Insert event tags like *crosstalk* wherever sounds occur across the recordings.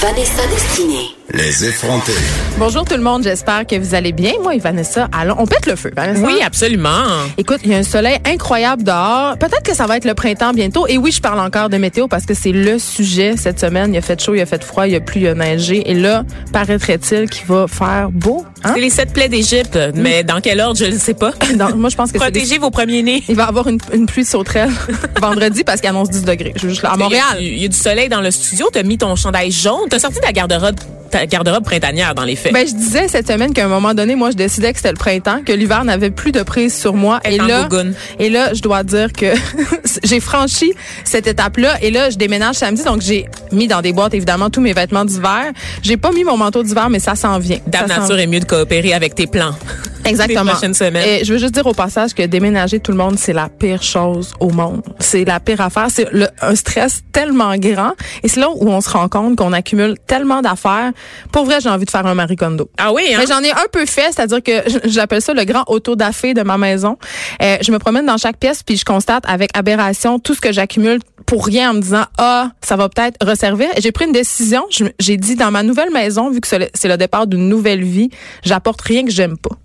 Vanessa Destinée. Les effrontés. Bonjour tout le monde, j'espère que vous allez bien. Moi et Vanessa, allons, on pète le feu, Vanessa. Oui, absolument. Écoute, il y a un soleil incroyable dehors. Peut-être que ça va être le printemps bientôt. Et oui, je parle encore de météo parce que c'est le sujet cette semaine. Il a fait chaud, il a fait froid, il a plu, il a neigé. Et là, paraîtrait-il qu'il va faire beau. Hein? C'est les sept plaies d'Égypte, mais dans quel ordre, je ne sais pas. *laughs* Moi, je pense que Protégez vos premiers-nés. Il va y avoir une, une pluie sauterelle *laughs* vendredi parce qu'il annonce 10 degrés. Je veux juste là, à Montréal. Il y, a, il y a du soleil dans le studio. T'as mis ton chandail jaune. T'as sorti ta garde-robe, ta garde-robe printanière dans les faits. Ben, je disais cette semaine qu'à un moment donné, moi, je décidais que c'était le printemps, que l'hiver n'avait plus de prise sur moi. Et là, et là, je dois dire que *laughs* j'ai franchi cette étape-là. Et là, je déménage samedi, donc j'ai mis dans des boîtes, évidemment, tous mes vêtements d'hiver. J'ai pas mis mon manteau d'hiver, mais ça s'en vient. Dame Ça Nature est mieux de coopérer avec tes plans. *laughs* Exactement. Et je veux juste dire au passage que déménager tout le monde, c'est la pire chose au monde. C'est la pire affaire. C'est un stress tellement grand. Et c'est là où on se rend compte qu'on accumule tellement d'affaires. Pour vrai, j'ai envie de faire un Marie Kondo. Ah oui, hein? Mais j'en ai un peu fait, c'est-à-dire que j'appelle ça le grand auto-dafé de ma maison. Euh, je me promène dans chaque pièce puis je constate avec aberration tout ce que j'accumule pour rien en me disant ah ça va peut-être resservir. Et J'ai pris une décision. J'ai dit dans ma nouvelle maison, vu que c'est le- c'est le départ d'une nouvelle vie, j'apporte rien que j'aime pas.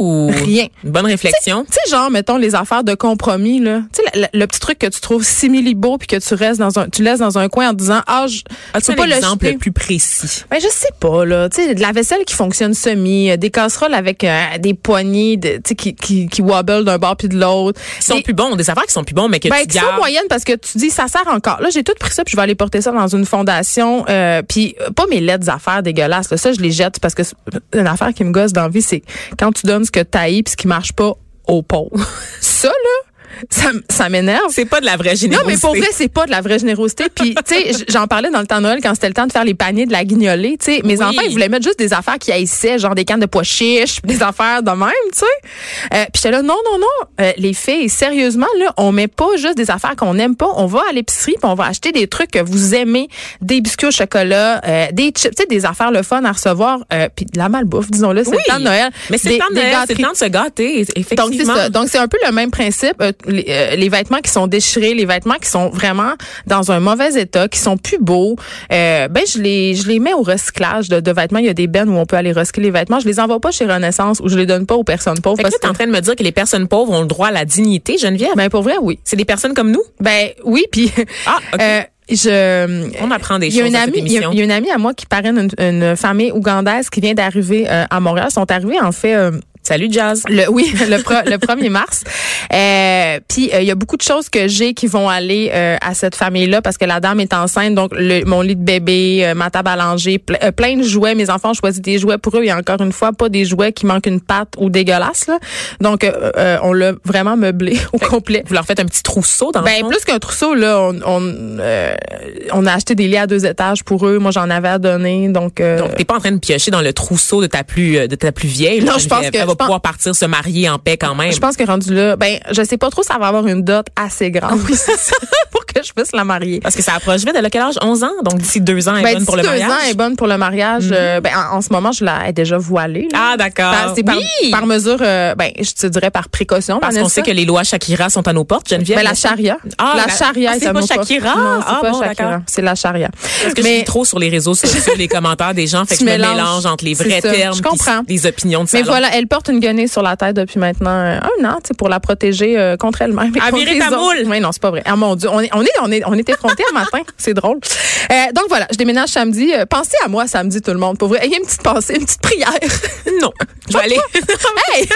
Ouh. Rien. Une bonne réflexion. Tu sais, genre, mettons, les affaires de compromis, là. Tu sais, le, le- le petit truc que tu trouves simili beau puis que tu restes dans un, tu laisses dans un coin en disant, ah, je, un pas le exemple jeter. plus précis? Ben, je sais pas, là. Tu sais, de la vaisselle qui fonctionne semi, euh, des casseroles avec euh, des poignées, de, tu sais, qui, qui, qui wobble d'un bord puis de l'autre. Ils sont plus bons. Des affaires qui sont plus bons, mais que ben, tu qui sont gardes. moyennes parce que tu dis ça sert encore. Là, j'ai tout pris ça puis je vais aller porter ça dans une fondation. Euh, puis euh, pas mes lettres affaires dégueulasses. Là. Ça, je les jette parce que une affaire qui me gosse dans la vie, c'est quand tu donnes ce que t'as puis ce qui marche pas aux pauvres. *laughs* ça, là, ça, ça m'énerve. C'est pas de la vraie Non, générosité. mais pour vrai, c'est pas de la vraie générosité. Puis, tu sais, j'en parlais dans le temps de Noël quand c'était le temps de faire les paniers de la guignolée. Tu sais, mes Oui. enfants, ils voulaient mettre juste des affaires qui haïssaient, genre des cannes de pois chiches, des affaires de même, tu sais. Euh, puis j'étais là, non, non, non, euh, les filles, sérieusement, là, on met pas juste des affaires qu'on n'aime pas. On va à l'épicerie, puis on va acheter des trucs que vous aimez, des biscuits au chocolat, euh, des chips, tu sais, des affaires le fun à recevoir, euh, puis de la malbouffe, disons-le, c'est Oui. le temps de Noël. Mais c'est le temps de Noël, c'est gâteries. le temps de se gâter, effectivement. Donc c'est un peu le même principe. Euh, les, euh, les vêtements qui sont déchirés, les vêtements qui sont vraiment dans un mauvais état, qui sont plus beaux, euh, ben je les je les mets au recyclage de, de vêtements. Il y a des bennes où on peut aller recycler les vêtements. Je les envoie pas chez Renaissance ou je les donne pas aux personnes pauvres. Fait que là, t'es en train de me dire que les personnes pauvres ont le droit à la dignité, Geneviève? ben pour vrai oui. c'est des personnes comme nous? Ben oui puis Ah, OK. *laughs* euh, je On apprend des il y a choses une amie, il y a- il y, a une amie à moi qui parraine une, une famille ougandaise qui vient d'arriver euh, à Montréal. Ils sont arrivés en fait euh, Salut, Jazz. le, oui, *laughs* le, pro- le 1er mars. Euh, Puis euh, il y a beaucoup de choses que j'ai qui vont aller euh, à cette famille-là parce que la dame est enceinte. Donc le, mon lit de bébé, euh, ma table à langer, ple- euh, plein de jouets. Mes enfants ont choisi des jouets pour eux. Et encore une fois, pas des jouets qui manquent une patte ou dégueulasses. Là. Donc euh, euh, on l'a vraiment meublé *laughs* au complet. Vous leur faites un petit trousseau dans le Ben fond? plus qu'un trousseau là, on on, euh, on a acheté des lits à deux étages pour eux. Moi j'en avais à donner. Donc, euh, Donc, t'es pas en train de piocher dans le trousseau de ta plus, euh, de ta plus vieille. Non, je pense que- pense- pouvoir partir se marier en paix quand même. Je pense que rendu là, ben, je sais pas trop, ça va avoir une dot assez grande *laughs* pour que je puisse la marier. Parce que ça approche vite. Elle a quel âge? 11 ans? Donc, d'ici deux ans, elle est Ben, bonne pour le d'ici deux mariage. ans, elle est bonne pour le mariage. Euh, ben, en, en ce moment, je la elle est déjà voilée. là. Ah, d'accord. Par- C'est par, Oui! par mesure, euh, ben, je te dirais par précaution. Parce qu'on sait que les lois Shakira sont à nos portes, Geneviève. Ben, la charia. Ah, la la- charia ah, est c'est à pas nos portes. Shakira? Non, c'est Ah, pas bon, Shakira. C'est la charia. Parce que je lis trop sur les réseaux sociaux, les commentaires des gens, *laughs* fait que je mélange entre les vrais termes Je puis comprends. les opinions de Mais voilà, elle porte une guenille sur la tête depuis maintenant euh, un an, tu sais, pour la protéger euh, contre elle-même. À virer ta moule. Oui, non, c'est pas vrai. Ah mon Dieu, on est, on est, on est, on est effrontés matin. *laughs* C'est drôle. Euh, donc voilà, je déménage samedi. Pensez à moi samedi, tout le monde. Pour vrai, ayez une petite pensée, une petite prière. *laughs* Non. Je vais aller. *laughs* hey!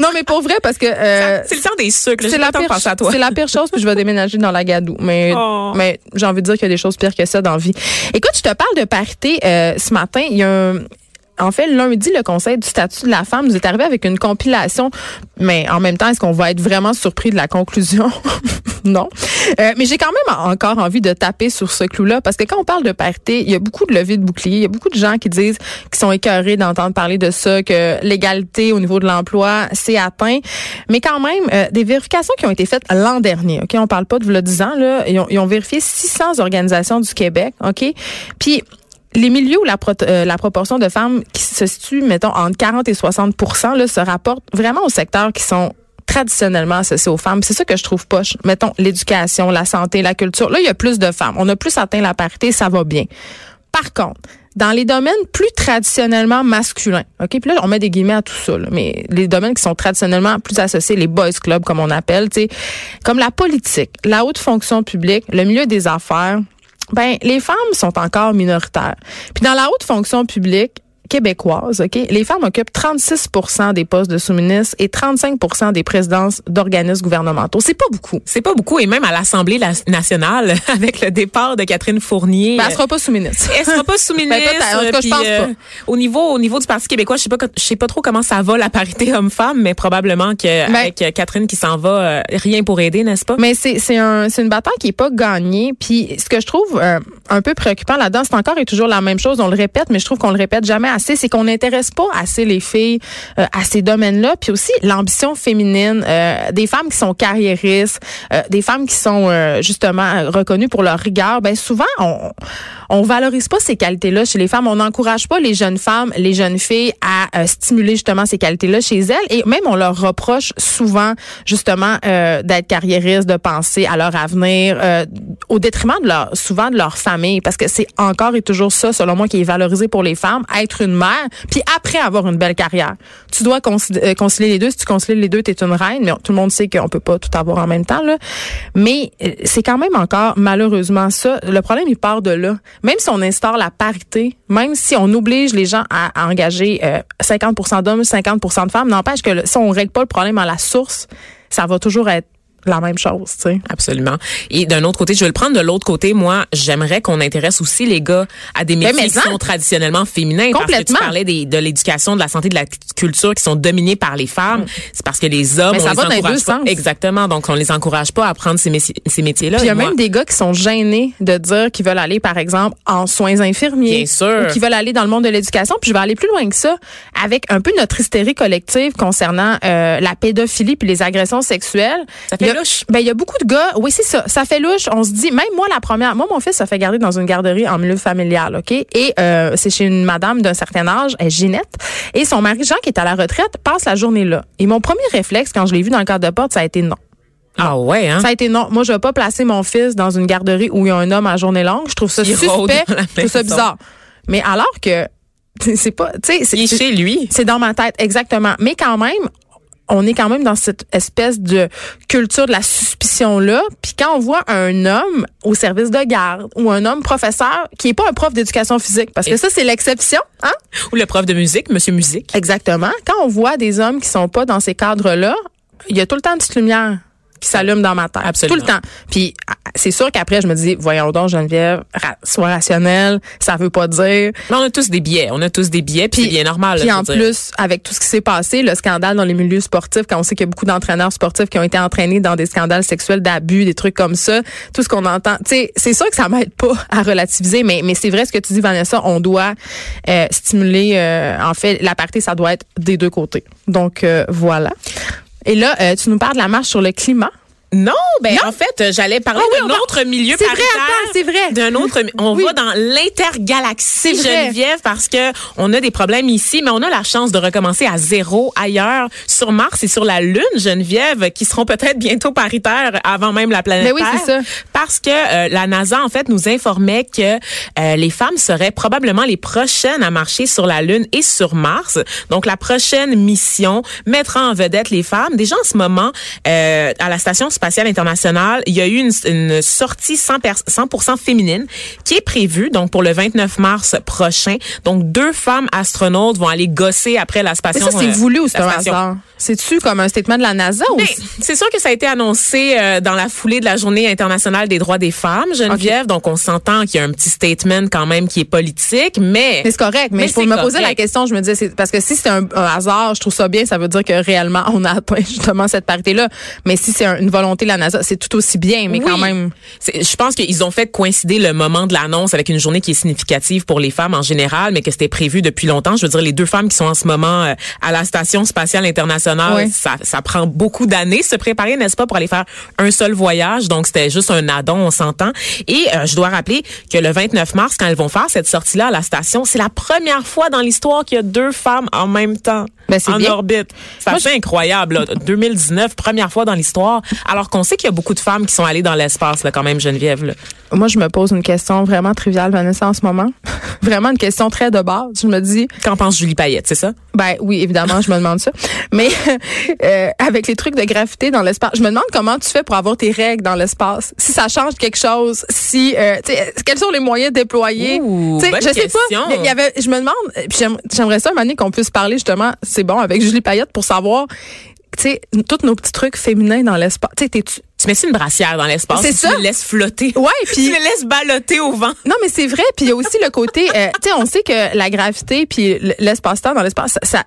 Non, mais pour vrai, parce que euh, c'est le temps des sucres. c'est la pire, à toi. c'est la pire chose, puis je vais déménager dans la gadoue. Mais, Oh. mais j'ai envie de dire qu'il y a des choses pires que ça dans la vie. Écoute, je te parle de parité ce matin. Il y a un en fait, lundi, le Conseil du statut de la femme nous est arrivé avec une compilation. Mais en même temps, est-ce qu'on va être vraiment surpris de la conclusion? *laughs* non. Euh, mais j'ai quand même encore envie de taper sur ce clou-là parce que quand on parle de parité, il y a beaucoup de levées de boucliers. Il y a beaucoup de gens qui disent qu'ils sont écœurés d'entendre parler de ça, que l'égalité au niveau de l'emploi, c'est atteint. Mais quand même, euh, des vérifications qui ont été faites l'an dernier, OK? On parle pas de vous le disant, là. Ils ont, ils ont vérifié 600 organisations du Québec, OK? Puis, les milieux où la, euh, la, proportion de femmes qui se situe, mettons, entre 40 et 60 là, se rapporte vraiment aux secteurs qui sont traditionnellement associés aux femmes. C'est ça que je trouve poche. Mettons, l'éducation, la santé, la culture. Là, il y a plus de femmes. On a plus atteint la parité, ça va bien. Par contre, dans les domaines plus traditionnellement masculins, OK, puis là on met des guillemets à tout ça, mais les domaines qui sont traditionnellement plus associés les boys clubs comme on appelle, tu comme la politique, la haute fonction publique, le milieu des affaires, ben les femmes sont encore minoritaires. Puis dans la haute fonction publique, québécoise, OK, les femmes occupent 36% des postes de sous-ministres et 35% des présidences d'organismes gouvernementaux. C'est pas beaucoup. C'est pas beaucoup. Et même à l'Assemblée nationale, *laughs* avec le départ de Catherine Fournier. Ben, elle sera pas sous-ministre. Elle sera pas sous-ministre. *laughs* ben, je pense pas. Euh, au niveau, au niveau du Parti québécois, je sais pas, je sais pas trop comment ça va la parité homme-femme, mais probablement que ben, avec Catherine qui s'en va, euh, rien pour aider, n'est-ce pas? Mais c'est, c'est un, c'est une bataille qui est pas gagnée. Puis ce que je trouve euh, un peu préoccupant là-dedans, c'est encore et toujours la même chose. On le répète, mais je trouve qu'on le répète jamais c'est qu'on n'intéresse pas assez les filles euh, à ces domaines-là. Puis aussi l'ambition féminine, euh, des femmes qui sont carriéristes, euh, des femmes qui sont justement reconnues pour leur rigueur. Ben souvent on on valorise pas ces qualités-là chez les femmes. On n'encourage pas les jeunes femmes, les jeunes filles à stimuler justement ces qualités-là chez elles. Et même on leur reproche souvent justement d'être carriéristes, de penser à leur avenir au détriment de leur souvent de leur famille, parce que c'est encore et toujours ça, selon moi, qui est valorisé pour les femmes, être une mère, puis après avoir une belle carrière. Tu dois euh, concilier les deux. Si tu concilies les deux, tu es une reine, mais tout le monde sait qu'on peut pas tout avoir en même temps. Là. Mais euh, c'est quand même encore malheureusement ça. Le problème, il part de là. Même si on instaure la parité, même si on oblige les gens à, engager 50% euh, d'hommes, 50% de femmes, n'empêche que si on règle pas le problème à la source, ça va toujours être la même chose, tu sais. Absolument. Et d'un autre côté, je vais le prendre de l'autre côté. Moi, j'aimerais qu'on intéresse aussi les gars à des métiers qui sont traditionnellement féminins. Complètement. Parce que tu parlais des, de l'éducation, de la santé, de la culture qui sont dominés par les femmes. Mm. C'est parce que les hommes, on les encourage pas. Exactement. Donc, on les encourage pas à prendre ces, ces métiers-là. il y a même des gars qui sont gênés de dire qu'ils veulent aller, par exemple, en soins infirmiers. Bien sûr. Ou qui veulent aller dans le monde de l'éducation. Puis je vais aller plus loin que ça avec un peu notre hystérie collective concernant euh, la pédophilie puis les agressions sexuelles. Ça fait ben il y a beaucoup de gars, oui c'est ça, ça fait louche. On se dit, même moi la première, moi mon fils ça fait garder dans une garderie en milieu familial, ok, et euh, c'est chez une madame d'un certain âge, elle, Ginette, et son mari Jean qui est à la retraite passe la journée là. Et mon premier réflexe quand je l'ai vu dans le cadre de porte, ça a été non. Ah ouais, hein? Ça a été non. Moi, je vais pas placer mon fils dans une garderie où il y a un homme à journée longue. Je trouve ça suspect. Je trouve ça bizarre. Mais alors que *laughs* c'est pas, tu sais, c'est chez lui. C'est dans ma tête, exactement. Mais quand même, on est quand même dans cette espèce de culture de la suspicion-là. Puis quand on voit un homme au service de garde ou un homme professeur qui est pas un prof d'éducation physique, parce que ça, c'est l'exception, hein? Ou le prof de musique, monsieur musique. Exactement. Quand on voit des hommes qui sont pas dans ces cadres-là, il y a tout le temps une petite lumière qui s'allume dans ma tête. Absolument. Tout le temps. Puis c'est sûr qu'après, je me dis, voyons donc, Geneviève, sois rationnelle, ça veut pas dire. Mais on a tous des billets, on a tous des billets, puis c'est bien normal. Puis en plus, avec tout ce qui s'est passé, le scandale dans les milieux sportifs, quand on sait qu'il y a beaucoup d'entraîneurs sportifs qui ont été entraînés dans des scandales sexuels, d'abus, des trucs comme ça, tout ce qu'on entend, tu sais, c'est sûr que ça m'aide pas à relativiser, mais mais c'est vrai ce que tu dis, Vanessa, on doit euh, stimuler, euh, en fait, la partie, ça doit être des deux côtés. Donc euh, voilà. Et là, tu nous parles de la marche sur le climat. Non, ben en fait, j'allais parler ah d'un autre milieu C'est vrai, c'est vrai. D'un autre on va dans l'intergalaxie Geneviève parce que on a des problèmes ici mais on a la chance de recommencer à zéro ailleurs sur Mars et sur la lune Geneviève qui seront peut-être bientôt paritaires avant même la planète mais ben oui, c'est ça. Parce que euh, la NASA en fait nous informait que euh, les femmes seraient probablement les prochaines à marcher sur la lune et sur Mars. Donc la prochaine mission mettra en vedette les femmes. Déjà en ce moment euh, à la station spatiale internationale, il y a eu une, une sortie 100, 100% féminine qui est prévue donc pour le 29 mars prochain. Donc deux femmes astronautes vont aller gosser après la station. Mais ça c'est voulu ou c'est un hasard? C'est-tu comme un statement de la NASA ou c'est sûr que ça a été annoncé euh, dans la foulée de la Journée internationale des droits des femmes, Geneviève. Donc on s'entend qu'il y a un petit statement quand même qui est politique, mais mais c'est correct. Mais, pour me poser la question, je me disais parce que si c'est un, hasard, je trouve ça bien. Ça veut dire que réellement on a atteint justement cette parité là. Mais si c'est une volonté de la NASA, c'est tout aussi bien. Mais quand même, je pense qu'ils ont fait coïncider le moment de l'annonce avec une journée qui est significative pour les femmes en général, mais que c'était prévu depuis longtemps. Je veux dire, les deux femmes qui sont en ce moment euh, à la station spatiale internationale, ça, ça prend beaucoup d'années se préparer, n'est-ce pas, pour aller faire un seul voyage. Donc, c'était juste un addon, on s'entend. Et euh, je dois rappeler que le 29 mars, quand elles vont faire cette sortie-là à la station, c'est la première fois dans l'histoire qu'il y a deux femmes en même temps ben, en orbite. C'est incroyable. 2019, première fois dans l'histoire. Alors qu'on sait qu'il y a beaucoup de femmes qui sont allées dans l'espace, là, quand même, Geneviève. Moi, je me pose une question vraiment triviale, Vanessa, en ce moment. *laughs* vraiment une question très de base. Je me dis. Qu'en pense Julie Payette, c'est ça? Ben oui, évidemment, je me demande ça. Mais *laughs* euh, avec les trucs de gravité dans l'espace, je me demande comment tu fais pour avoir tes règles dans l'espace. Si ça change quelque chose, si euh, quels sont les moyens déployés? Ouh, bonne je sais pas. Il y avait, je me demande. J'aimerais ça, Mané, qu'on puisse parler justement. C'est bon avec Julie Payette pour savoir tu sais, tous nos petits trucs féminins dans l'espace. Tu sais, tu mets une brassière dans l'espace. C'est ça. Tu les laisses flotter? Ouais, *laughs* puis tu les laisses ballotter au vent. Non, mais c'est vrai. Puis il y a aussi le côté, euh, tu sais, on sait que la gravité puis l'espace-temps dans l'espace, ça, ça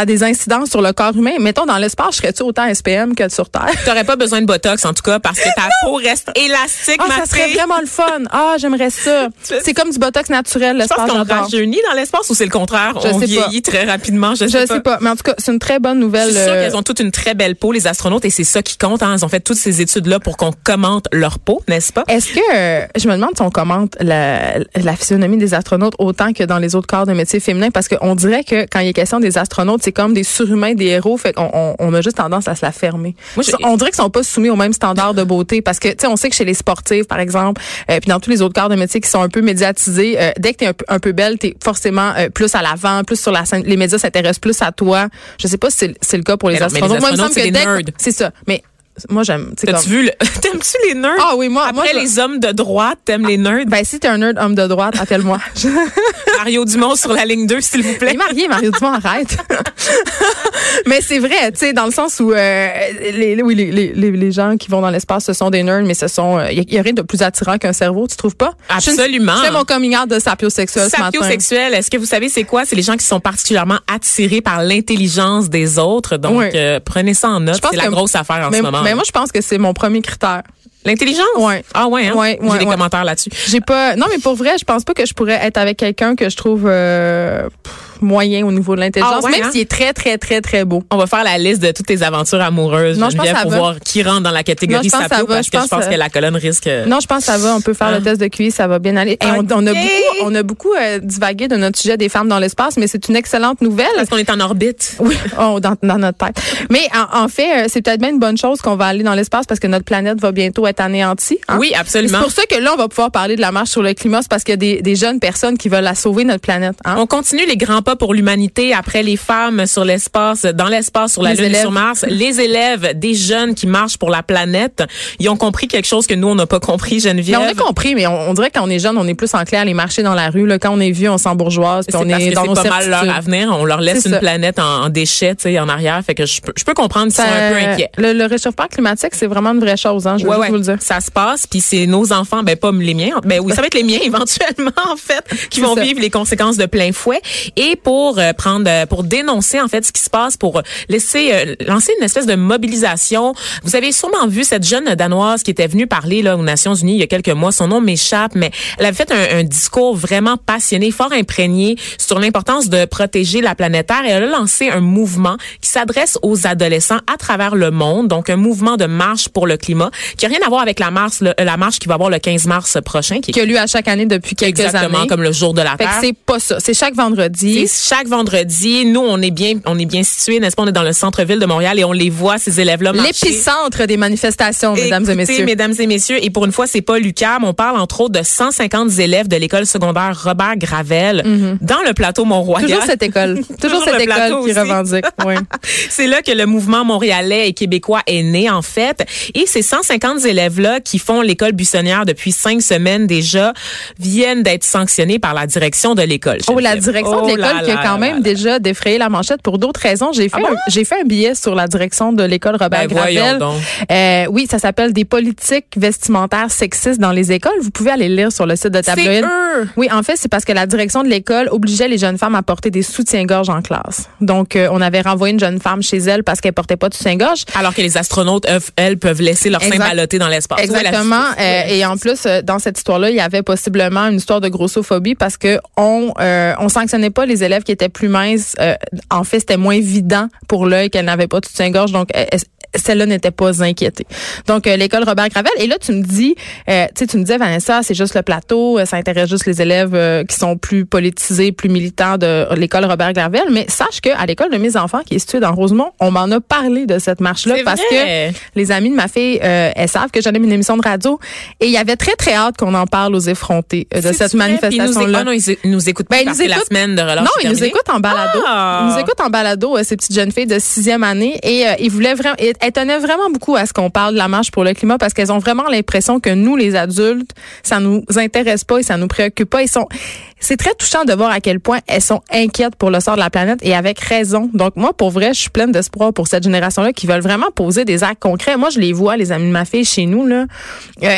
a des incidences sur le corps humain. Mettons, dans l'espace, serais-tu autant SPM que sur Terre? *laughs* T'aurais pas besoin de Botox, en tout cas, parce que ta peau reste élastique, ah, Ça serait vraiment le fun. Ah, j'aimerais ça. C'est comme du Botox naturel, l'espace. Je pense qu'on rajeunit dans l'espace ou c'est le contraire? on vieillit très rapidement, je, sais, sais pas. Mais en tout cas, c'est une très bonne nouvelle. Je suis euh, qu'elles ont toutes une très belle peau, les astronautes, et c'est ça qui compte. Hein. Elles ont fait toutes ces études-là pour qu'on commente leur peau, n'est-ce pas? Est-ce que, euh, je me demande si on commente la, la physionomie des astronautes autant que dans les autres corps de métiers féminins, parce qu'on dirait que quand il est question des astronautes, c'est comme des surhumains, des héros, fait qu'on on, a juste tendance à se la fermer. on dirait qu'ils sont pas soumis aux mêmes standards de beauté parce que tu sais on sait que chez les sportifs par exemple, euh, puis dans tous les autres corps de métier qui sont un peu médiatisés, euh, dès que tu es un, peu belle, tu es forcément euh, plus à l'avant, plus sur la scène, les médias s'intéressent plus à toi. Je sais pas si c'est le cas pour les astronautes. Moi, il me semble que c'est ça. Mais moi j'aime t'as-tu vu le... *laughs* t'aimes-tu les nerds? Ah oui moi après les hommes de droite t'aimes les nerds? Ben si t'es un nerd homme de droite appelle-moi. *laughs* Mario Dumont sur la ligne 2 s'il vous plaît. Il est marié Mario Dumont arrête. *laughs* Mais c'est vrai tu sais dans le sens où euh, les, oui les, les, les, gens qui vont dans l'espace ce sont des nerds mais ce sont il euh, y, a rien de plus attirant qu'un cerveau tu trouves pas? Absolument. c'est mon coming out de sapiosexuel sapiosexuel est-ce que vous savez c'est quoi? C'est les gens qui sont particulièrement attirés par l'intelligence des autres. Donc euh, prenez ça en note. C'est la grosse affaire en ce moment mais moi je pense que c'est mon premier critère. L'intelligence? Ouais. Ah ouais, hein? ouais, J'ai des commentaires là-dessus. J'ai pas. Non, mais pour vrai, je pense pas que je pourrais être avec quelqu'un que je trouve. Euh, moyen au niveau de l'intelligence, ah même hein? s'il est très, très, très, très beau. On va faire la liste de toutes tes aventures amoureuses. Non, je pense pour voir qui rentre dans la catégorie non, sapio, parce je que pense je pense que la colonne risque. Non, je pense que ça va. On peut faire le ah. test de QI, ça va bien aller. Et on, a beaucoup, on a beaucoup euh, divagué de notre sujet des femmes dans l'espace, mais c'est une excellente nouvelle. Parce qu'on est en orbite. Oui, *laughs* oh, dans, dans, notre tête. Mais en, fait, euh, c'est peut-être bien une bonne chose qu'on va aller dans l'espace parce que notre planète va bientôt être anéantie. Hein? Oui, absolument. C'est pour ça que là, on va pouvoir parler de la marche sur le climat, c'est parce qu'il y a des, des, jeunes personnes qui veulent la sauver, notre planète. Hein? On continue les grands pas pour l'humanité après les femmes sur l'espace, dans l'espace, sur la Lune et sur Mars, les élèves, des jeunes qui marchent pour la planète, ils ont compris quelque chose que nous, on n'a pas compris, Geneviève. Mais on a compris, mais on, dirait quand on est jeune, on est plus en clair à aller marcher dans la rue. Là. Quand on est vieux, on sent bourgeoise. Puis on est, dans c'est pas mal leur avenir. On leur laisse une planète en, déchets, tu sais, en arrière. Fait que je peux, je peux comprendre qu'ils sont un peu inquiets. Le, réchauffement climatique, c'est vraiment une vraie chose, hein, je veux vous le dire. Ça se passe, puis c'est nos enfants, ben pas les miens. Ben oui, ça va être les miens *laughs* éventuellement, en fait, qui vont vivre les conséquences de plein fouet. Et pour euh, prendre, pour dénoncer en fait ce qui se passe pour laisser euh, lancer une espèce de mobilisation. Vous avez sûrement vu cette jeune danoise qui était venue parler là aux Nations Unies il y a quelques mois. Son nom m'échappe, mais elle avait fait un, un, discours vraiment passionné, fort imprégné sur l'importance de protéger la planète Terre et elle a lancé un mouvement qui s'adresse aux adolescents à travers le monde, donc un mouvement de marche pour le climat qui a rien à voir avec la marche la marche qui va avoir le 15 mars prochain qui, qui a lieu à chaque année depuis quelques Exactement, années. comme le jour de la Terre. C'est pas ça, c'est chaque vendredi. Chaque vendredi, nous, on est bien, on est bien situé, n'est-ce pas? On est dans le centre-ville de Montréal et on les voit, ces élèves-là L'épicentre des manifestations, mesdames et messieurs. mesdames et messieurs. Et pour une fois, c'est pas l'UQAM. On parle, entre autres, de 150 élèves de l'école secondaire Robert Gravel mm-hmm. dans le plateau Mont-Royal. Toujours cette école. *laughs* Toujours, cette école qui revendique. *laughs* Oui. c'est là que le mouvement montréalais et québécois est né, en fait. Et ces 150 élèves-là qui font l'école buissonnière depuis cinq semaines déjà viennent d'être sanctionnés par la direction de l'école. Oh, la direction de oh qui a quand même déjà défrayé la manchette pour d'autres raisons. J'ai ah fait, j'ai fait un billet sur la direction de l'école Robert ben, Gravel. Euh, oui, ça s'appelle des politiques vestimentaires sexistes dans les écoles. Vous pouvez aller lire sur le site de Tabloïd. Oui, en fait, c'est parce que la direction de l'école obligeait les jeunes femmes à porter des soutiens-gorge en classe. Donc, euh, on avait renvoyé une jeune femme chez elle parce qu'elle portait pas de soutien-gorge. Alors que les astronautes, elles, peuvent laisser leur sein balloter dans l'espace. Exactement. Euh, et en plus, dans cette histoire-là, il y avait possiblement une histoire de grossophobie parce que on on sanctionnait pas les élèves qui étaient plus minces. en fait, c'était moins évident pour l'œil qu'elles n'avaient pas de soutien-gorge. Donc, celle-là n'était pas inquiétée. Donc euh, l'école Robert Gravel et là tu me dis euh, tu sais tu me disais Vanessa, c'est juste le plateau, euh, ça intéresse juste les élèves qui sont plus politisés, plus militants de l'école Robert Gravel, mais sache que à l'école de mes enfants qui est située dans Rosemont, on m'en a parlé de cette marche là parce que les amis de ma fille elles savent que j'anime une émission de radio et il y avait très très hâte qu'on en parle aux effrontés de cette manifestation là. non, ils nous écoutent pas ben, la semaine de relâche. Ils nous écoutent en balado. Ah! Ils nous écoutent en balado ces petites jeunes filles de sixième année et ils voulaient vraiment elles tenaient vraiment beaucoup à ce qu'on parle de la marche pour le climat parce qu'elles ont vraiment l'impression que nous, les adultes, ça nous intéresse pas et ça nous préoccupe pas. Ils sont, c'est très touchant de voir à quel point elles sont inquiètes pour le sort de la planète et avec raison. Donc moi, pour vrai, je suis pleine d'espoir pour cette génération-là qui veulent vraiment poser des actes concrets. Moi, je les vois, les amis de ma fille chez nous là, euh,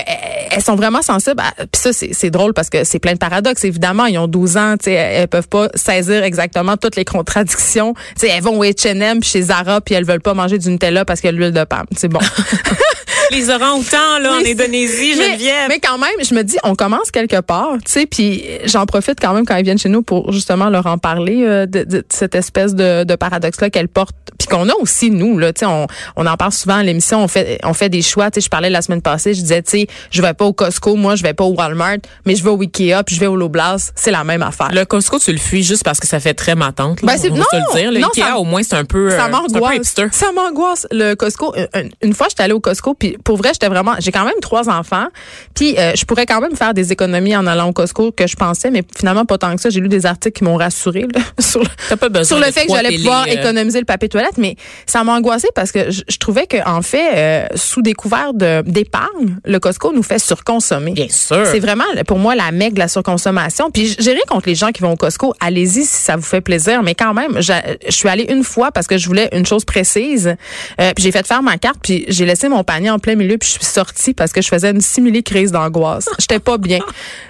elles sont vraiment sensibles. Puis ça, c'est drôle parce que c'est plein de paradoxes. Évidemment, ils ont 12 ans, tu sais, elles peuvent pas saisir exactement toutes les contradictions. Tu sais, elles vont au H&M chez Zara puis elles veulent pas manger du Nutella parce qu'il y a l'huile de palme. C'est bon. *laughs* les orang-outans là en Indonésie, mais, Geneviève. Mais quand même, je me dis, on commence quelque part, tu sais, puis j'en profite quand même quand ils viennent chez nous pour justement leur en parler euh, de, cette espèce de, de paradoxe là qu'elle porte, puis qu'on a aussi nous là, tu sais, on, on en parle souvent à l'émission, on fait on fait des choix, tu sais, je parlais la semaine passée, je disais, tu sais, je vais pas au Costco, moi je vais pas au Walmart, mais je vais au Ikea, puis je vais au Loblaws, c'est la même affaire. Le Costco, tu le fuis juste parce que ça fait très matante. Ben, c'est, non, le dire. Le Ikea, au moins, c'est un peu, ça m'angoisse. Ça m'angoisse. Le Costco, une, une fois, j'étais allée au Costco, puis pour vrai, j'étais vraiment, j'ai quand même trois enfants, puis euh, je pourrais quand même faire des économies en allant au Costco que je pensais, mais finalement pas tant que ça. J'ai lu des articles qui m'ont rassuré *laughs* sur, le, sur le fait que j'allais pouvoir euh. économiser le papier toilette, mais ça m'a angoissé parce que je, trouvais que en fait, euh, sous découvert d'épargne, le Costco nous fait surconsommer. Bien sûr. C'est vraiment pour moi la mecque de la surconsommation. Puis j'ai rien contre les gens qui vont au Costco. Allez-y si ça vous fait plaisir, mais quand même, je suis allée une fois parce que je voulais une chose précise. puis j'ai fait faire ma carte, puis j'ai laissé mon panier en plein milieu, puis je suis sortie parce que je faisais une simili crise d'angoisse. J'étais pas bien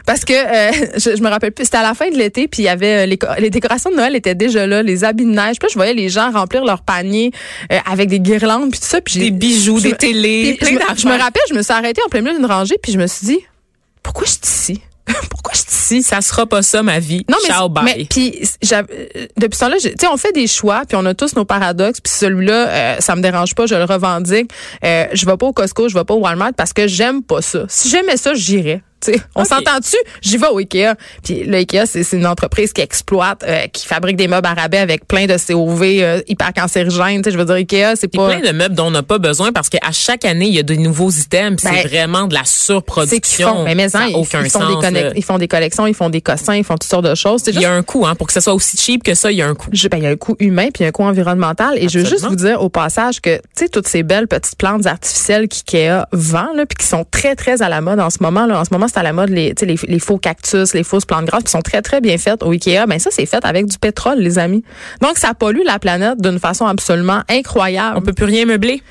parce que euh, je, me rappelle plus. C'était à la fin de l'été, puis il y avait euh, les, décorations de Noël étaient déjà là, les habits de neige. Puis je voyais les gens remplir leur panier euh, avec des guirlandes puis tout ça. Puis des bijoux, des télés, plein je, je me rappelle, je me suis arrêtée en plein milieu d'une rangée, puis je me suis dit pourquoi je suis ici? *laughs* pourquoi je suis ici? Ça sera pas ça, ma vie. Non, mais, Ciao, bye. Mais, puis, depuis ce temps-là, tu sais, on fait des choix, puis on a tous nos paradoxes, puis celui-là, euh, ça me dérange pas, je le revendique. Euh, je vais pas au Costco, je vais pas au Walmart parce que j'aime pas ça. Si j'aimais ça, j'irais on s'entend-tu? J'y vais au Ikea. Puis le Ikea, c'est une entreprise qui exploite, euh, qui fabrique des meubles à rabais avec plein de COV euh, hyper cancérigènes. Je veux dire, Ikea, c'est pas... plein de meubles dont on n'a pas besoin parce qu'à chaque année, il y a de nouveaux items. c'est ben, vraiment de la surproduction. Mais, mais ça aucun ils font, sens, des ils font des collections, ils font des cossins, ils font toutes sortes de choses. Il y a un coût, hein, pour que ce soit aussi cheap que ça, il y a un coût. ben, il y a un coût humain puis un coût environnemental. Et je veux juste vous dire au passage que, tu sais, toutes ces belles petites plantes artificielles qu'Ikea vend, puis qui sont très, très à la mode en ce moment. Là. En ce moment, c'est à la mode les, les, faux cactus, les fausses plantes grasses qui sont très, très bien faites au Ikea, ben ça, c'est fait avec du pétrole, les amis. Donc, ça pollue la planète d'une façon absolument incroyable. On peut plus rien meubler.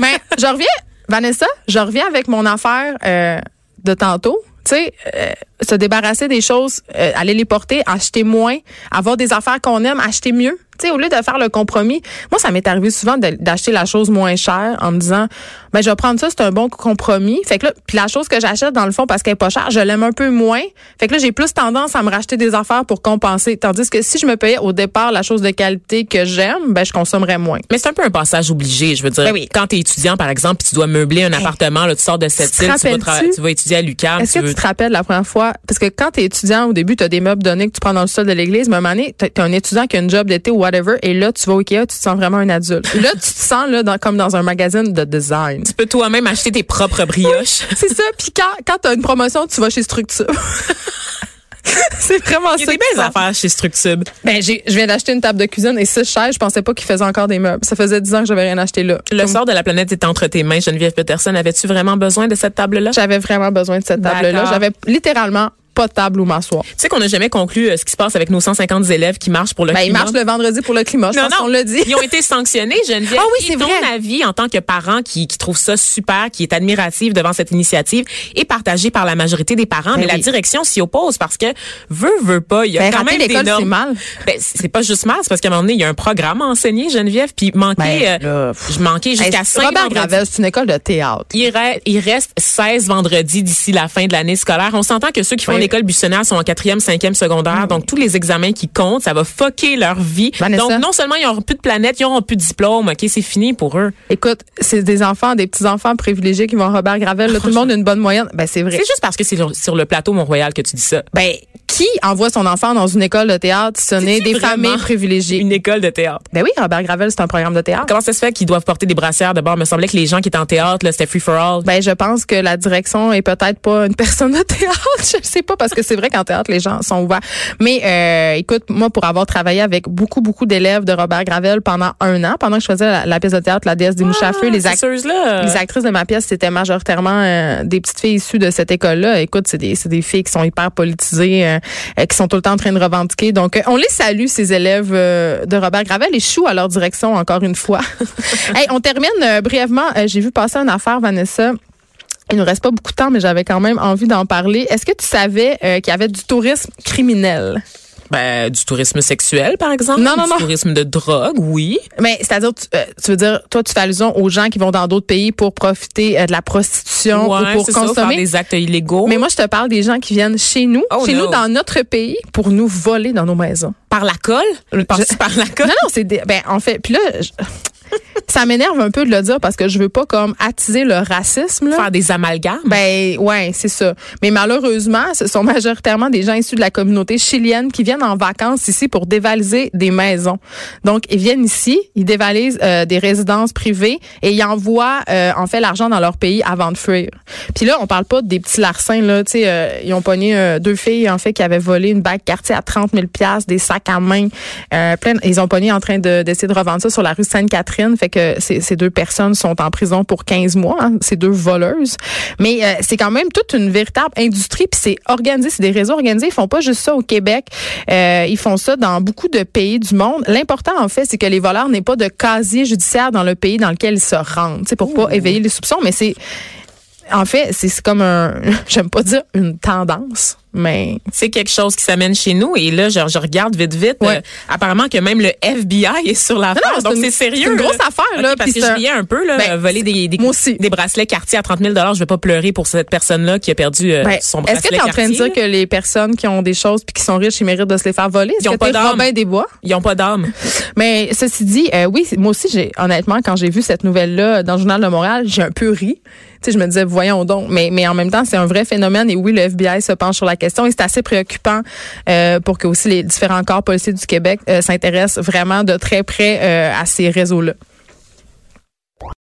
Mais *laughs* je reviens, Vanessa, je reviens avec mon affaire euh, de tantôt. Tu sais, euh, se débarrasser des choses, euh, aller les porter, acheter moins, avoir des affaires qu'on aime, acheter mieux. Tu sais, au lieu de faire le compromis, moi, ça m'est arrivé souvent d'acheter la chose moins chère en me disant, ben, je vais prendre ça, c'est un bon compromis. Fait que là, puis la chose que j'achète, dans le fond, parce qu'elle est pas chère, je l'aime un peu moins. Fait que là, j'ai plus tendance à me racheter des affaires pour compenser. Tandis que si je me payais au départ la chose de qualité que j'aime, ben, je consommerais moins. Mais c'est un peu un passage obligé, je veux dire. Ben oui. Quand tu es étudiant, par exemple, puis tu dois meubler un appartement, là, tu sors de cette île, tu, tu, vas étudier à l'UQAM. Est-ce que tu te rappelles la première fois, parce que quand tu es étudiant, au début, tu as des meubles donnés que tu prends dans le sol de l'église, mais à un moment donné, tu un étudiant qui a une job d'été ou whatever, et là, tu vas au Ikea, tu te sens vraiment un adulte. là, tu te sens là, dans, comme dans un magazine de design. Tu peux toi-même acheter tes propres brioches. c'est ça. Puis quand, quand tu as une promotion, tu vas chez Structure. *laughs* c'est vraiment ça. Il y a des belles affaires chez Structube. Ben, je viens d'acheter une table de cuisine et six chaises. Je pensais pas qu'ils faisaient encore des meubles. Ça faisait dix ans que j'avais rien acheté là. Le sort de la planète est entre tes mains, Geneviève Peterson. Avais-tu vraiment besoin de cette table-là? J'avais vraiment besoin de cette table-là. J'avais littéralement pas de table où m'asseoir. Tu sais qu'on n'a jamais conclu euh, ce qui se passe avec nos 150 élèves qui marchent pour le ben, climat. Ils marchent le vendredi pour le climat, je non, pense non. l'a dit. Ils ont été sanctionnés, Geneviève. Ah oui, c'est vrai. ton avis en tant que parent qui, qui trouve ça super, qui est admiratif devant cette initiative est partagé par la majorité des parents, ben mais la direction s'y oppose parce que veut veut pas, il y a ben, quand même des normes. c'est mal. Ben, c'est pas juste mal, c'est parce qu'à un moment donné, il y a un programme à enseigner, Geneviève, puis manquer euh, je manquais jusqu'à 5 Robert Gravel, c'est une école de théâtre. Il, il reste 16 vendredis d'ici la fin de l'année scolaire. On s'entend que ceux qui font l'école buissonnaire sont quatrième, cinquième secondaire. Mm. Donc, tous les examens qui comptent, ça va fucker leur vie. Donc, non seulement ils n'auront plus de planète, ils n'auront plus de diplôme. OK, c'est fini pour eux. Écoute, c'est des enfants, des petits-enfants privilégiés qui vont Robert Gravel. tout le monde a une bonne moyenne. Ben, c'est vrai. C'est juste parce que c'est sur le plateau Mont-Royal que tu dis ça. Ben, qui envoie son enfant dans une école de théâtre ce n'est des familles privilégiées? Une école de théâtre? Ben oui, Robert Gravel, c'est un programme de théâtre. Comment ça se fait qu'ils doivent porter des brassières de bord? Il me semblait que les gens qui étaient en théâtre, c'était free for all. Ben, je pense que la direction est peut-être pas une *laughs* personne de théâtre. Je sais pas, parce que c'est vrai qu'en théâtre, les gens sont ouverts mais euh, écoute, moi, pour avoir travaillé avec beaucoup, beaucoup d'élèves de Robert Gravel pendant un an, pendant que je faisais la, pièce de théâtre La déesse des mouches à feu, les, les actrices de ma pièce, c'était majoritairement euh, des petites filles issues de cette école-là. Écoute, c'est des, des filles qui sont hyper politisées, euh, qui sont tout le temps en train de revendiquer. Donc, on les salue, ces élèves de Robert Gravel, et chou à leur direction, encore une fois. *laughs* hey, on termine brièvement. J'ai vu passer une affaire, Vanessa. Il nous reste pas beaucoup de temps, mais j'avais quand même envie d'en parler. Est-ce que tu savais euh, qu'il y avait du tourisme criminel? Ben, du tourisme sexuel, par exemple? Non, non, du non. tourisme de drogue, oui. Mais c'est-à-dire, tu, euh, tu, veux dire, toi, tu fais allusion aux gens qui vont dans d'autres pays pour profiter euh, de la prostitution ou pour consommer. Ça, faire des actes illégaux. Mais moi, je te parle des gens qui viennent chez nous, oh, chez nous, dans notre pays, pour nous voler dans nos maisons. Par la colle? par la *laughs* colle? Non, non, c'est des, ben, en fait, puis là, ça m'énerve un peu de le dire parce que je veux pas comme attiser le racisme. Là. Faire des amalgames. Ben ouais, c'est ça. Mais malheureusement, ce sont majoritairement des gens issus de la communauté chilienne qui viennent en vacances ici pour dévaliser des maisons. Donc ils viennent ici, ils dévalisent euh, des résidences privées et ils envoient euh, en fait l'argent dans leur pays avant de fuir. Puis là, on parle pas des petits larcins là, tu sais, euh, ils ont pogné deux filles en fait qui avaient volé une bague quartier à 30 000 pièces, des sacs à main, plein. Ils ont pogné en train de d'essayer de revendre ça sur la rue Sainte-Catherine. Fait que ces, deux personnes sont en prison pour 15 mois, hein, ces deux voleuses. Mais euh, c'est quand même toute une véritable industrie, puis c'est organisé, c'est des réseaux organisés. Ils font pas juste ça au Québec, euh, ils font ça dans beaucoup de pays du monde. L'important, en fait, c'est que les voleurs n'aient pas de casier judiciaire dans le pays dans lequel ils se rendent, c'est pour pas éveiller les soupçons, mais c'est en fait, c'est comme un, *laughs* j'aime pas dire une tendance, mais c'est quelque chose qui s'amène chez nous. Et là, je, je regarde vite, vite. Euh, apparemment que même le FBI est sur la face. Donc c'est sérieux. C'est une grosse affaire là. parce que je riais un peu là, ben, voler des, des, des bracelets quartier à 30 000 dollars. Je vais pas pleurer pour cette personne-là qui a perdu euh, ben, son bracelet Est-ce que tu es en train de dire que les personnes qui ont des choses puis qui sont riches, ils méritent de se les faire voler? Ils ont pas d'âme. des bois. Ils ont pas d'âme. Mais ceci dit, euh, oui, moi aussi, j'ai honnêtement quand j'ai vu cette nouvelle là dans le journal de Montréal, j'ai un peu ri je me disais, voyons donc. Mais, mais en même temps, c'est un vrai phénomène. Et oui, le FBI se penche sur la question. Et c'est assez préoccupant euh, pour que aussi les différents corps policiers du Québec euh, s'intéressent vraiment de très près euh, à ces réseaux-là.